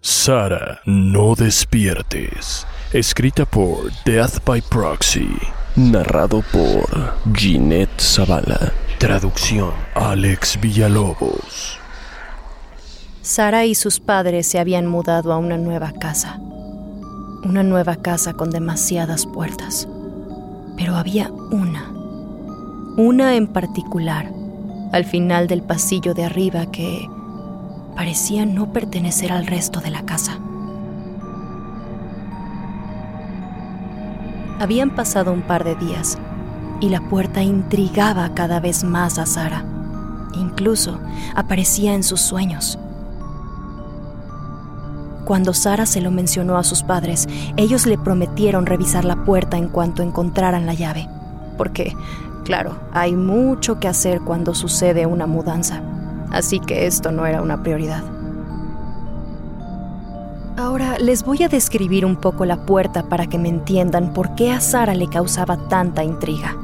Sara, no despiertes. Escrita por Death by Proxy. Narrado por Ginette Zavala. Traducción Alex Villalobos. Sara y sus padres se habían mudado a una nueva casa. Una nueva casa con demasiadas puertas. Pero había una. Una en particular, al final del pasillo de arriba que parecía no pertenecer al resto de la casa. Habían pasado un par de días y la puerta intrigaba cada vez más a Sara. Incluso aparecía en sus sueños. Cuando Sara se lo mencionó a sus padres, ellos le prometieron revisar la puerta en cuanto encontraran la llave. Porque, claro, hay mucho que hacer cuando sucede una mudanza así que esto no era una prioridad. Ahora les voy a describir un poco la puerta para que me entiendan por qué a Sara le causaba tanta intriga.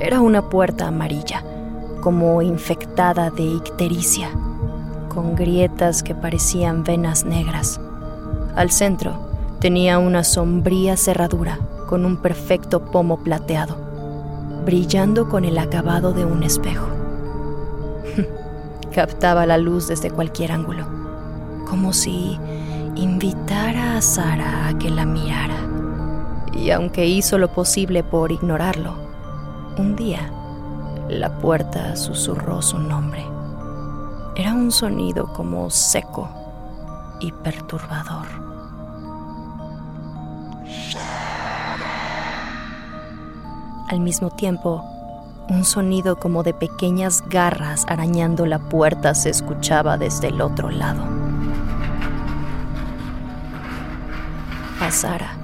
Era una puerta amarilla, como infectada de ictericia, con grietas que parecían venas negras. Al centro tenía una sombría cerradura con un perfecto pomo plateado, brillando con el acabado de un espejo captaba la luz desde cualquier ángulo, como si invitara a Sara a que la mirara. Y aunque hizo lo posible por ignorarlo, un día la puerta susurró su nombre. Era un sonido como seco y perturbador. Al mismo tiempo, un sonido como de pequeñas garras arañando la puerta se escuchaba desde el otro lado. A Sara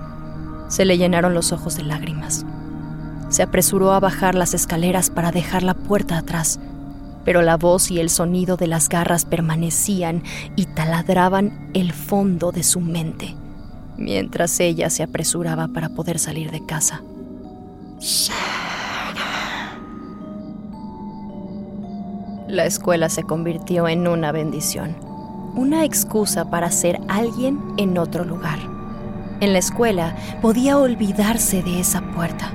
se le llenaron los ojos de lágrimas. Se apresuró a bajar las escaleras para dejar la puerta atrás, pero la voz y el sonido de las garras permanecían y taladraban el fondo de su mente, mientras ella se apresuraba para poder salir de casa. La escuela se convirtió en una bendición, una excusa para ser alguien en otro lugar. En la escuela podía olvidarse de esa puerta.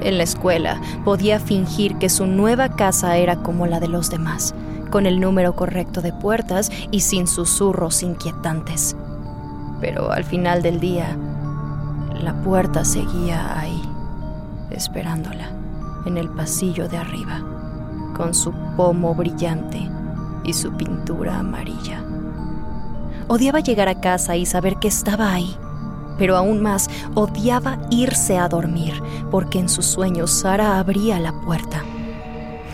En la escuela podía fingir que su nueva casa era como la de los demás, con el número correcto de puertas y sin susurros inquietantes. Pero al final del día, la puerta seguía ahí, esperándola, en el pasillo de arriba con su pomo brillante y su pintura amarilla. Odiaba llegar a casa y saber que estaba ahí, pero aún más odiaba irse a dormir, porque en sus sueños Sara abría la puerta.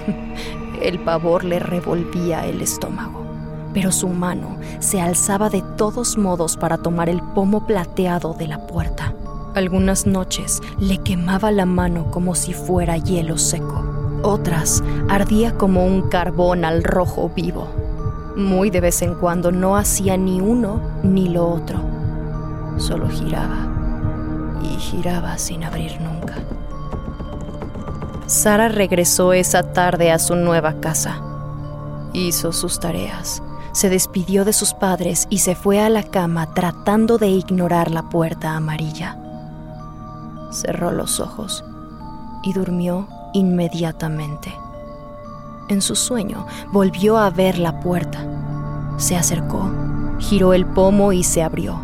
el pavor le revolvía el estómago, pero su mano se alzaba de todos modos para tomar el pomo plateado de la puerta. Algunas noches le quemaba la mano como si fuera hielo seco. Otras ardía como un carbón al rojo vivo. Muy de vez en cuando no hacía ni uno ni lo otro. Solo giraba y giraba sin abrir nunca. Sara regresó esa tarde a su nueva casa. Hizo sus tareas, se despidió de sus padres y se fue a la cama tratando de ignorar la puerta amarilla. Cerró los ojos y durmió inmediatamente. En su sueño volvió a ver la puerta. Se acercó, giró el pomo y se abrió.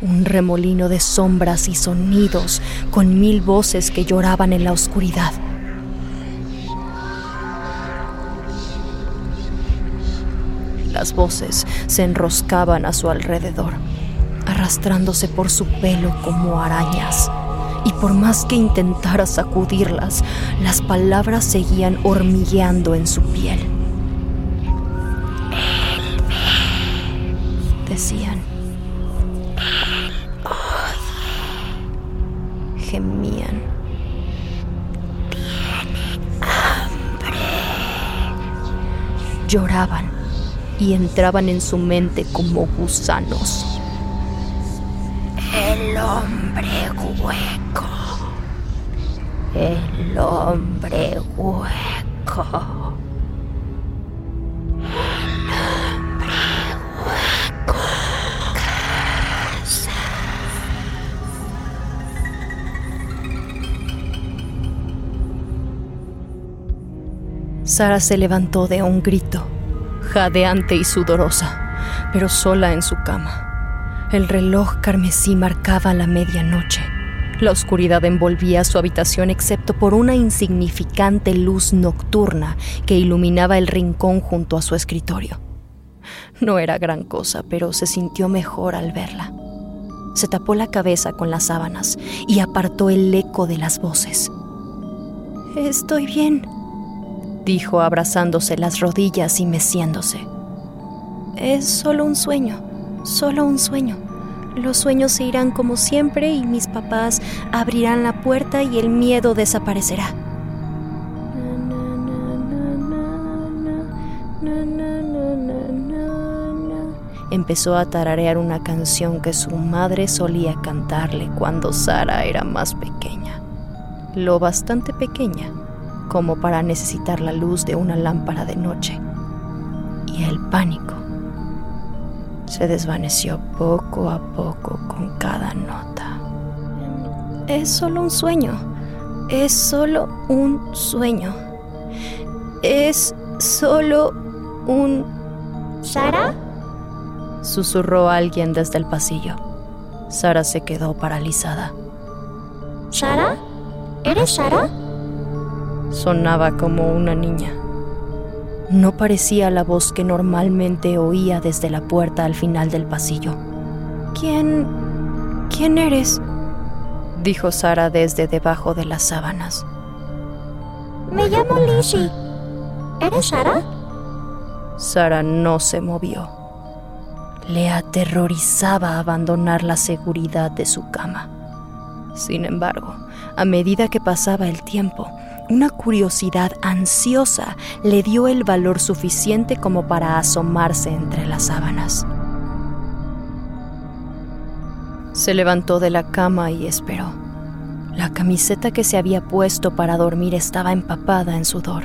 Un remolino de sombras y sonidos con mil voces que lloraban en la oscuridad. Las voces se enroscaban a su alrededor arrastrándose por su pelo como arañas. Y por más que intentara sacudirlas, las palabras seguían hormigueando en su piel. decían. Gemían. Lloraban y entraban en su mente como gusanos. El hombre hueco. El hombre hueco. Sara se levantó de un grito, jadeante y sudorosa, pero sola en su cama. El reloj carmesí marcaba la medianoche. La oscuridad envolvía su habitación excepto por una insignificante luz nocturna que iluminaba el rincón junto a su escritorio. No era gran cosa, pero se sintió mejor al verla. Se tapó la cabeza con las sábanas y apartó el eco de las voces. Estoy bien, dijo abrazándose las rodillas y meciéndose. Es solo un sueño, solo un sueño. Los sueños se irán como siempre y mis papás abrirán la puerta y el miedo desaparecerá. Empezó a tararear una canción que su madre solía cantarle cuando Sara era más pequeña, lo bastante pequeña como para necesitar la luz de una lámpara de noche. Y el pánico se desvaneció poco a poco con cada nota. Es solo un sueño. Es solo un sueño. Es solo un... ¿Sara? Susurró alguien desde el pasillo. Sara se quedó paralizada. ¿Sara? ¿Eres Sara? Sonaba como una niña. No parecía la voz que normalmente oía desde la puerta al final del pasillo. ¿Quién... quién eres? dijo Sara desde debajo de las sábanas. Me llamo Lizzie. ¿Eres Sara? Sara no se movió. Le aterrorizaba abandonar la seguridad de su cama. Sin embargo, a medida que pasaba el tiempo, una curiosidad ansiosa le dio el valor suficiente como para asomarse entre las sábanas. Se levantó de la cama y esperó. La camiseta que se había puesto para dormir estaba empapada en sudor.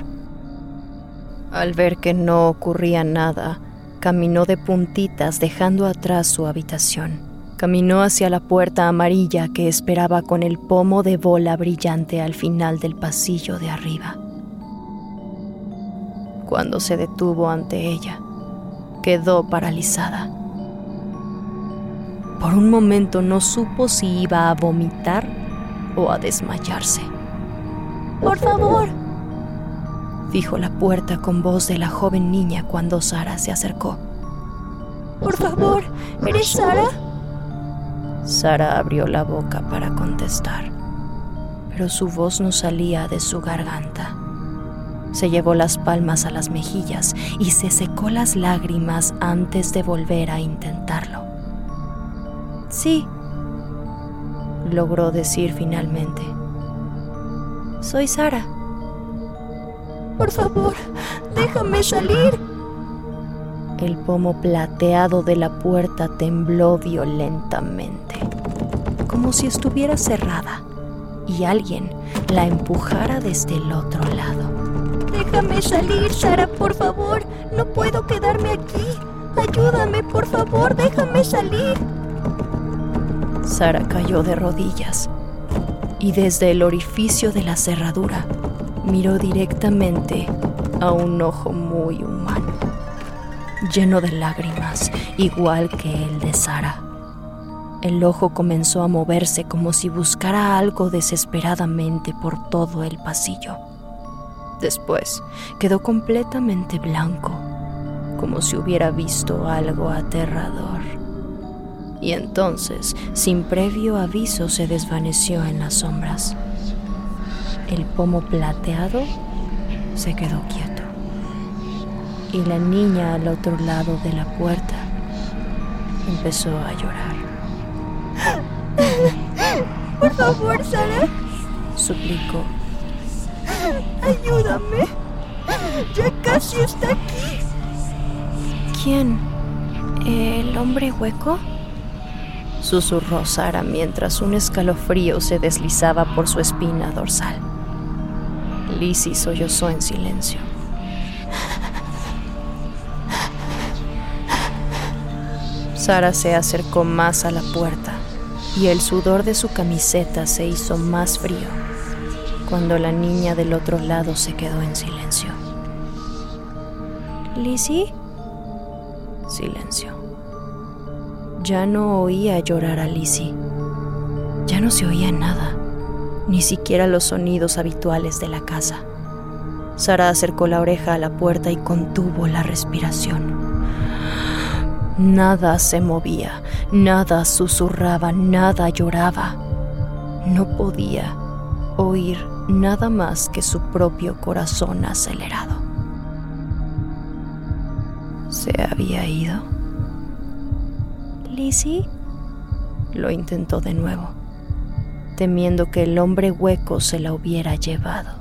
Al ver que no ocurría nada, caminó de puntitas dejando atrás su habitación. Caminó hacia la puerta amarilla que esperaba con el pomo de bola brillante al final del pasillo de arriba. Cuando se detuvo ante ella, quedó paralizada. Por un momento no supo si iba a vomitar o a desmayarse. Por favor, dijo la puerta con voz de la joven niña cuando Sara se acercó. Por favor, ¿eres Sara? Sara abrió la boca para contestar, pero su voz no salía de su garganta. Se llevó las palmas a las mejillas y se secó las lágrimas antes de volver a intentarlo. Sí, logró decir finalmente. Soy Sara. Por favor, déjame salir. El pomo plateado de la puerta tembló violentamente, como si estuviera cerrada y alguien la empujara desde el otro lado. Déjame salir, Sara, por favor. No puedo quedarme aquí. Ayúdame, por favor, déjame salir. Sara cayó de rodillas y desde el orificio de la cerradura miró directamente a un ojo muy humano lleno de lágrimas, igual que el de Sara. El ojo comenzó a moverse como si buscara algo desesperadamente por todo el pasillo. Después quedó completamente blanco, como si hubiera visto algo aterrador. Y entonces, sin previo aviso, se desvaneció en las sombras. El pomo plateado se quedó quieto y la niña al otro lado de la puerta Empezó a llorar. Por favor, Sara. Suplicó. Ayúdame. Ya casi está aquí. ¿Quién? ¿El hombre hueco? Susurró Sara mientras un escalofrío se deslizaba por su espina dorsal. Lizzie sollozó en silencio. Sara se acercó más a la puerta y el sudor de su camiseta se hizo más frío cuando la niña del otro lado se quedó en silencio. ¿Lizzie? Silencio. Ya no oía llorar a Lizzie. Ya no se oía nada, ni siquiera los sonidos habituales de la casa. Sara acercó la oreja a la puerta y contuvo la respiración. Nada se movía, nada susurraba, nada lloraba. No podía oír nada más que su propio corazón acelerado. ¿Se había ido? ¿Lizzie? Lo intentó de nuevo, temiendo que el hombre hueco se la hubiera llevado.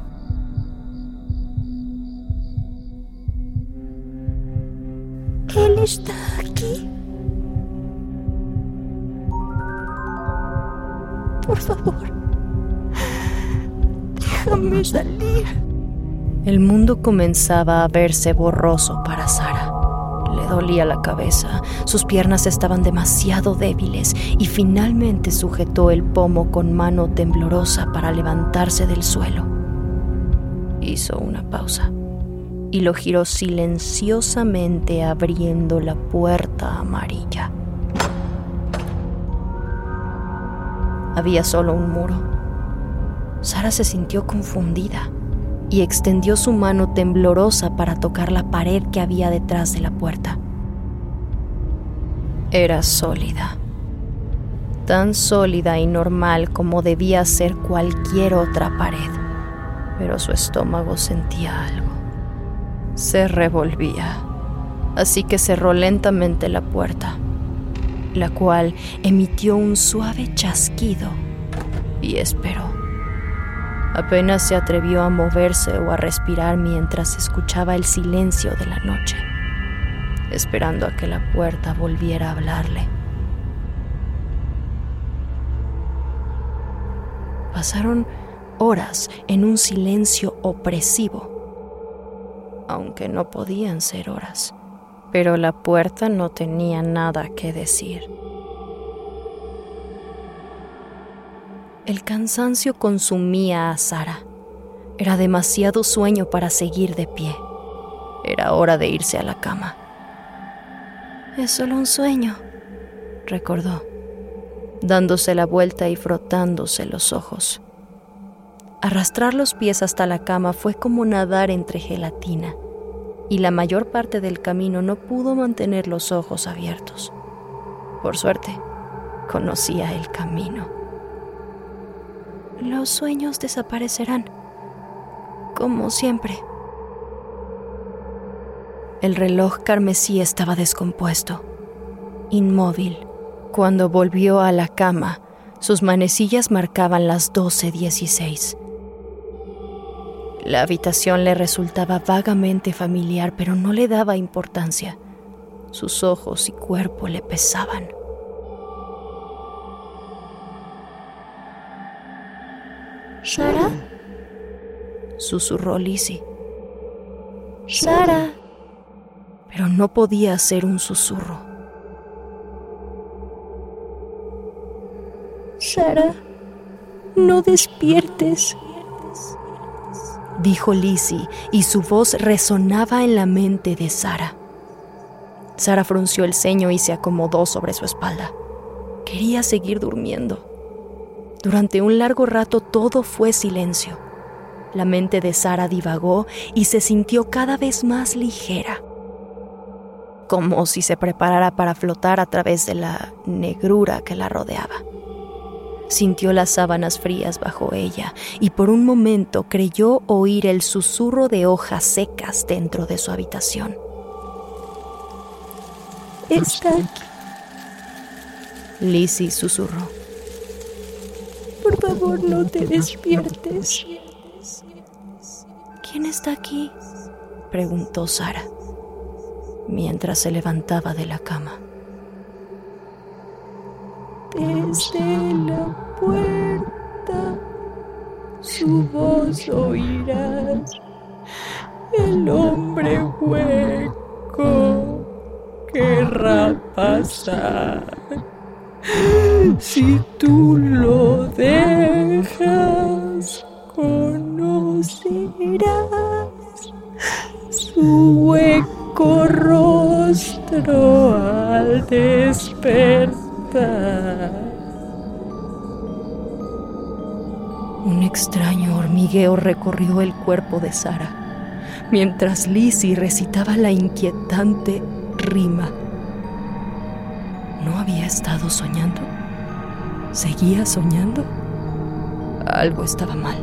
Él está aquí. Por favor, déjame salir. El mundo comenzaba a verse borroso para Sara. Le dolía la cabeza, sus piernas estaban demasiado débiles y finalmente sujetó el pomo con mano temblorosa para levantarse del suelo. Hizo una pausa y lo giró silenciosamente abriendo la puerta amarilla. Había solo un muro. Sara se sintió confundida y extendió su mano temblorosa para tocar la pared que había detrás de la puerta. Era sólida, tan sólida y normal como debía ser cualquier otra pared, pero su estómago sentía algo. Se revolvía, así que cerró lentamente la puerta, la cual emitió un suave chasquido y esperó. Apenas se atrevió a moverse o a respirar mientras escuchaba el silencio de la noche, esperando a que la puerta volviera a hablarle. Pasaron horas en un silencio opresivo, aunque no podían ser horas, pero la puerta no tenía nada que decir. El cansancio consumía a Sara. Era demasiado sueño para seguir de pie. Era hora de irse a la cama. Es solo un sueño, recordó, dándose la vuelta y frotándose los ojos. Arrastrar los pies hasta la cama fue como nadar entre gelatina, y la mayor parte del camino no pudo mantener los ojos abiertos. Por suerte, conocía el camino. Los sueños desaparecerán, como siempre. El reloj carmesí estaba descompuesto, inmóvil. Cuando volvió a la cama, sus manecillas marcaban las 12.16. La habitación le resultaba vagamente familiar, pero no le daba importancia. Sus ojos y cuerpo le pesaban. ¿Sara? Susurró Lizzie. Sara. Pero no podía hacer un susurro. Sara, no despiertes. Dijo Lizzie y su voz resonaba en la mente de Sara. Sara frunció el ceño y se acomodó sobre su espalda. Quería seguir durmiendo. Durante un largo rato todo fue silencio. La mente de Sara divagó y se sintió cada vez más ligera, como si se preparara para flotar a través de la negrura que la rodeaba. Sintió las sábanas frías bajo ella y por un momento creyó oír el susurro de hojas secas dentro de su habitación. Está aquí. Lizzie susurró. Por favor, no te despiertes. ¿Quién está aquí? preguntó Sara, mientras se levantaba de la cama. Desde la puerta su voz oirás, el hombre hueco querrá pasar. Si tú lo dejas, conocerás su hueco rostro al despertar. Un extraño hormigueo recorrió el cuerpo de Sara, mientras Lizzie recitaba la inquietante rima. ¿No había estado soñando? ¿Seguía soñando? Algo estaba mal.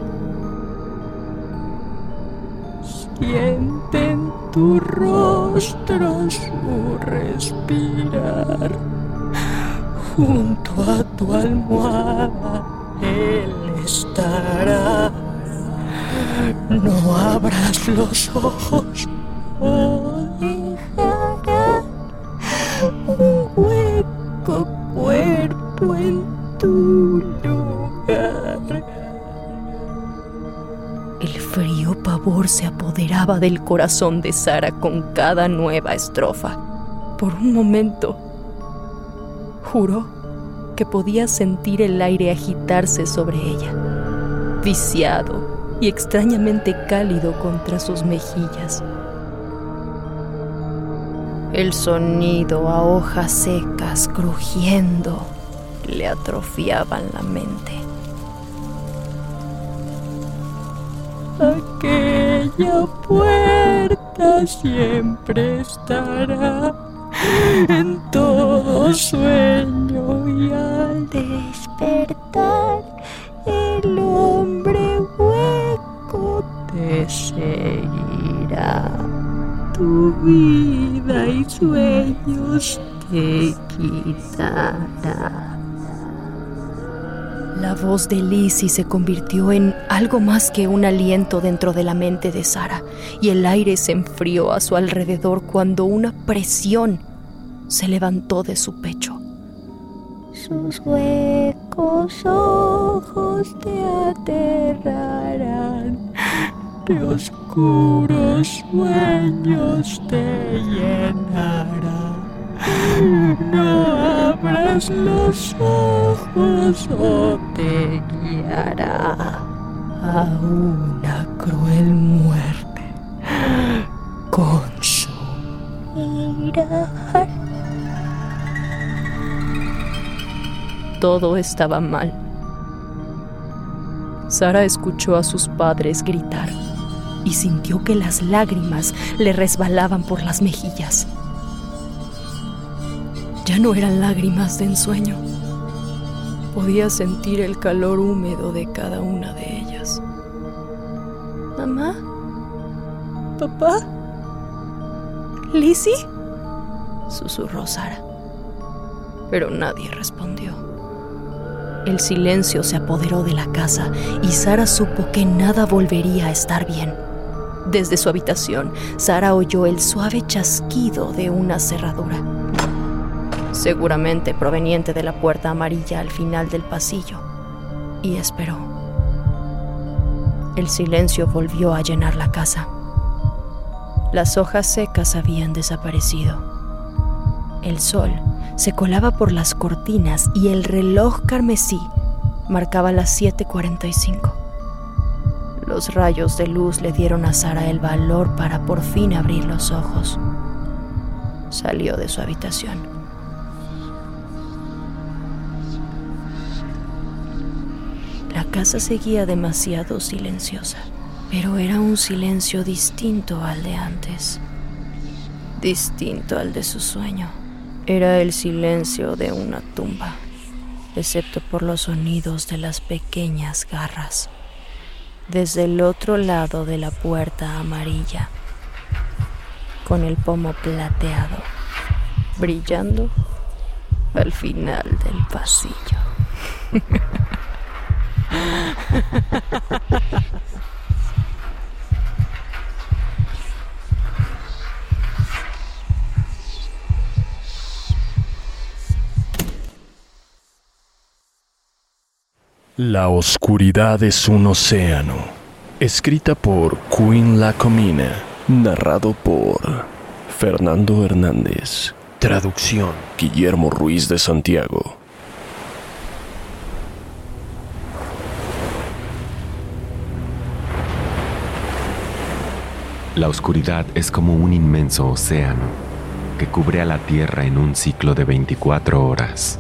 Siente en tu rostro respirar junto a tu almohada. Él estará. No abras los ojos dejará un hueco cuerpo en tu lugar. El frío pavor se apoderaba del corazón de Sara con cada nueva estrofa. Por un momento, juró que podía sentir el aire agitarse sobre ella, viciado y extrañamente cálido contra sus mejillas. El sonido a hojas secas crujiendo le atrofiaban la mente. Aquella puerta siempre estará en todo sueño y al despertar el hombre hueco te seguirá. Tu vida y sueños te quitará. Voz de Lizzie se convirtió en algo más que un aliento dentro de la mente de Sara, y el aire se enfrió a su alrededor cuando una presión se levantó de su pecho. Sus huecos ojos te aterrarán, de oscuros sueños te llenarán. No abras los ojos o te guiará a una cruel muerte con su mirar. Todo estaba mal. Sara escuchó a sus padres gritar y sintió que las lágrimas le resbalaban por las mejillas. Ya no eran lágrimas de ensueño. Podía sentir el calor húmedo de cada una de ellas. ¿Mamá? ¿Papá? ¿Lizzie? susurró Sara. Pero nadie respondió. El silencio se apoderó de la casa y Sara supo que nada volvería a estar bien. Desde su habitación, Sara oyó el suave chasquido de una cerradura seguramente proveniente de la puerta amarilla al final del pasillo, y esperó. El silencio volvió a llenar la casa. Las hojas secas habían desaparecido. El sol se colaba por las cortinas y el reloj carmesí marcaba las 7:45. Los rayos de luz le dieron a Sara el valor para por fin abrir los ojos. Salió de su habitación. La casa seguía demasiado silenciosa, pero era un silencio distinto al de antes, distinto al de su sueño. Era el silencio de una tumba, excepto por los sonidos de las pequeñas garras. Desde el otro lado de la puerta amarilla, con el pomo plateado, brillando al final del pasillo. La oscuridad es un océano. Escrita por Queen Lacomina. Narrado por Fernando Hernández. Traducción Guillermo Ruiz de Santiago. La oscuridad es como un inmenso océano que cubre a la Tierra en un ciclo de 24 horas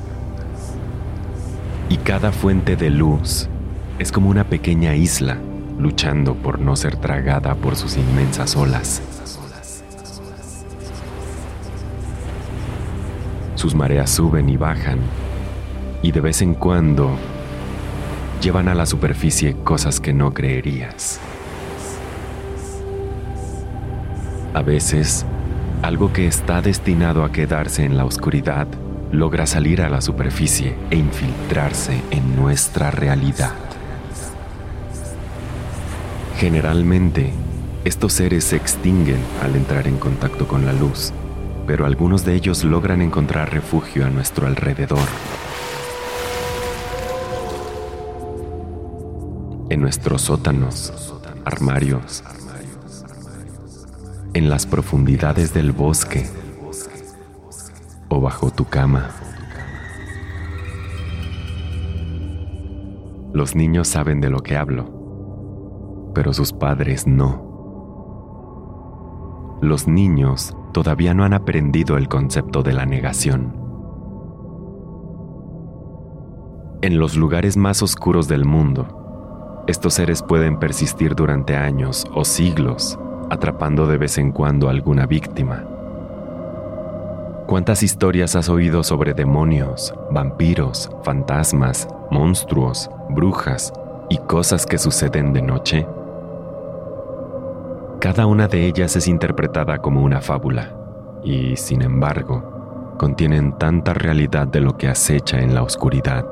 y cada fuente de luz es como una pequeña isla luchando por no ser tragada por sus inmensas olas. Sus mareas suben y bajan y de vez en cuando llevan a la superficie cosas que no creerías. A veces, algo que está destinado a quedarse en la oscuridad logra salir a la superficie e infiltrarse en nuestra realidad. Generalmente, estos seres se extinguen al entrar en contacto con la luz, pero algunos de ellos logran encontrar refugio a nuestro alrededor. En nuestros sótanos, armarios, en las profundidades del bosque, o bajo tu cama. Los niños saben de lo que hablo, pero sus padres no. Los niños todavía no han aprendido el concepto de la negación. En los lugares más oscuros del mundo, estos seres pueden persistir durante años o siglos, atrapando de vez en cuando alguna víctima. ¿Cuántas historias has oído sobre demonios, vampiros, fantasmas, monstruos, brujas y cosas que suceden de noche? Cada una de ellas es interpretada como una fábula y, sin embargo, contienen tanta realidad de lo que acecha en la oscuridad.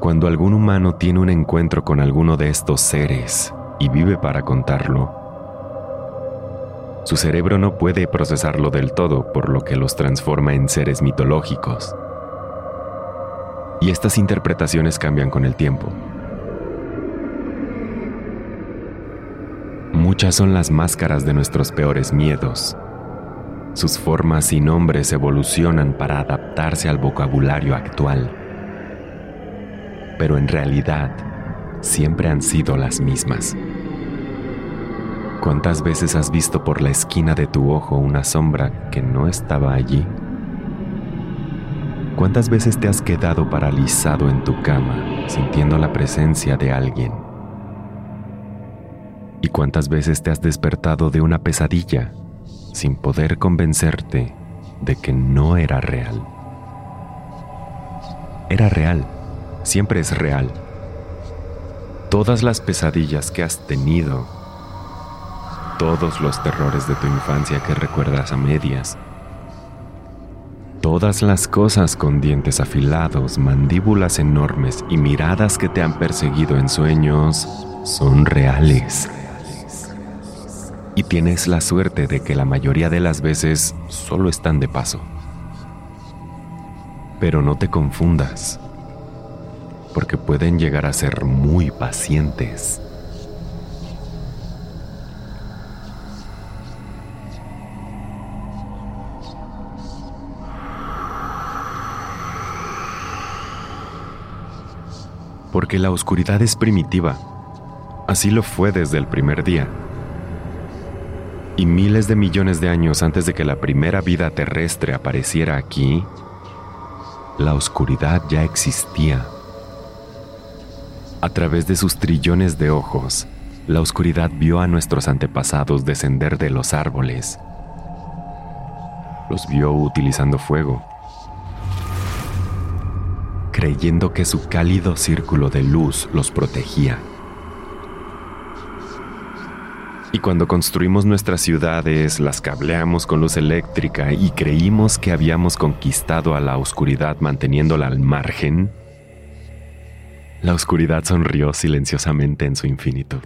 Cuando algún humano tiene un encuentro con alguno de estos seres y vive para contarlo, su cerebro no puede procesarlo del todo, por lo que los transforma en seres mitológicos. Y estas interpretaciones cambian con el tiempo. Muchas son las máscaras de nuestros peores miedos. Sus formas y nombres evolucionan para adaptarse al vocabulario actual. Pero en realidad, siempre han sido las mismas. ¿Cuántas veces has visto por la esquina de tu ojo una sombra que no estaba allí? ¿Cuántas veces te has quedado paralizado en tu cama sintiendo la presencia de alguien? ¿Y cuántas veces te has despertado de una pesadilla sin poder convencerte de que no era real? Era real, siempre es real. Todas las pesadillas que has tenido todos los terrores de tu infancia que recuerdas a medias. Todas las cosas con dientes afilados, mandíbulas enormes y miradas que te han perseguido en sueños son reales. Y tienes la suerte de que la mayoría de las veces solo están de paso. Pero no te confundas, porque pueden llegar a ser muy pacientes. porque la oscuridad es primitiva. Así lo fue desde el primer día. Y miles de millones de años antes de que la primera vida terrestre apareciera aquí, la oscuridad ya existía. A través de sus trillones de ojos, la oscuridad vio a nuestros antepasados descender de los árboles. Los vio utilizando fuego, creyendo que su cálido círculo de luz los protegía. Y cuando construimos nuestras ciudades, las cableamos con luz eléctrica y creímos que habíamos conquistado a la oscuridad manteniéndola al margen, la oscuridad sonrió silenciosamente en su infinitud.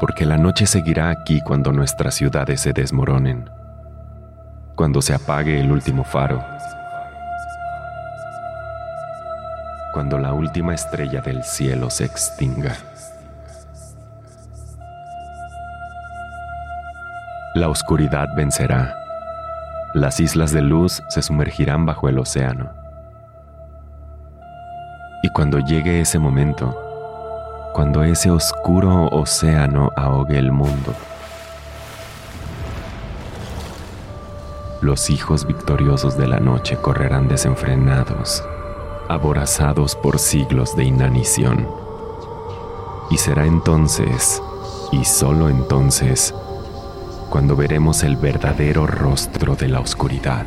Porque la noche seguirá aquí cuando nuestras ciudades se desmoronen, cuando se apague el último faro cuando la última estrella del cielo se extinga. La oscuridad vencerá. Las islas de luz se sumergirán bajo el océano. Y cuando llegue ese momento, cuando ese oscuro océano ahogue el mundo, los hijos victoriosos de la noche correrán desenfrenados aborazados por siglos de inanición. Y será entonces, y solo entonces, cuando veremos el verdadero rostro de la oscuridad.